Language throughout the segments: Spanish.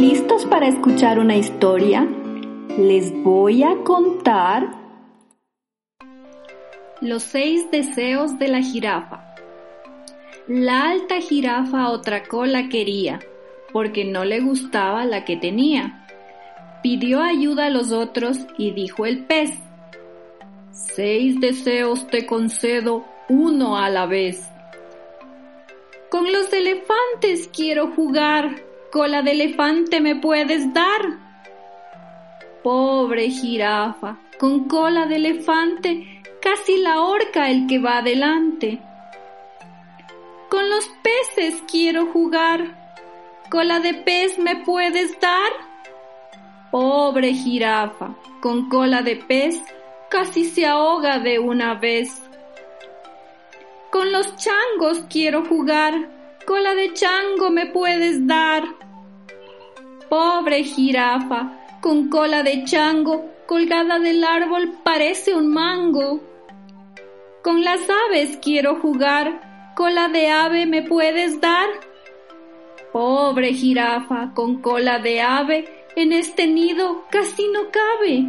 ¿Listos para escuchar una historia? Les voy a contar los seis deseos de la jirafa. La alta jirafa otra cola quería, porque no le gustaba la que tenía. Pidió ayuda a los otros y dijo el pez, Seis deseos te concedo, uno a la vez. Con los elefantes quiero jugar, cola de elefante me puedes dar. Pobre jirafa, con cola de elefante, casi la horca el que va adelante. Con los peces quiero jugar. ¿Cola de pez me puedes dar? Pobre jirafa, con cola de pez casi se ahoga de una vez. Con los changos quiero jugar. Cola de chango me puedes dar. Pobre jirafa, con cola de chango colgada del árbol parece un mango. Con las aves quiero jugar cola de ave me puedes dar? Pobre jirafa, con cola de ave, en este nido casi no cabe.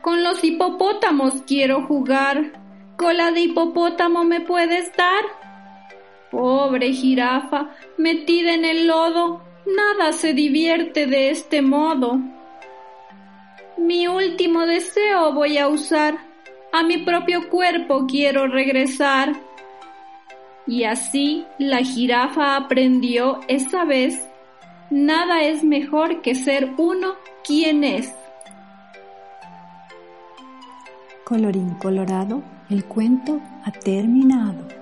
Con los hipopótamos quiero jugar. ¿Cola de hipopótamo me puedes dar? Pobre jirafa, metida en el lodo, nada se divierte de este modo. Mi último deseo voy a usar, a mi propio cuerpo quiero regresar. Y así la jirafa aprendió esa vez, nada es mejor que ser uno quien es. Colorín colorado, el cuento ha terminado.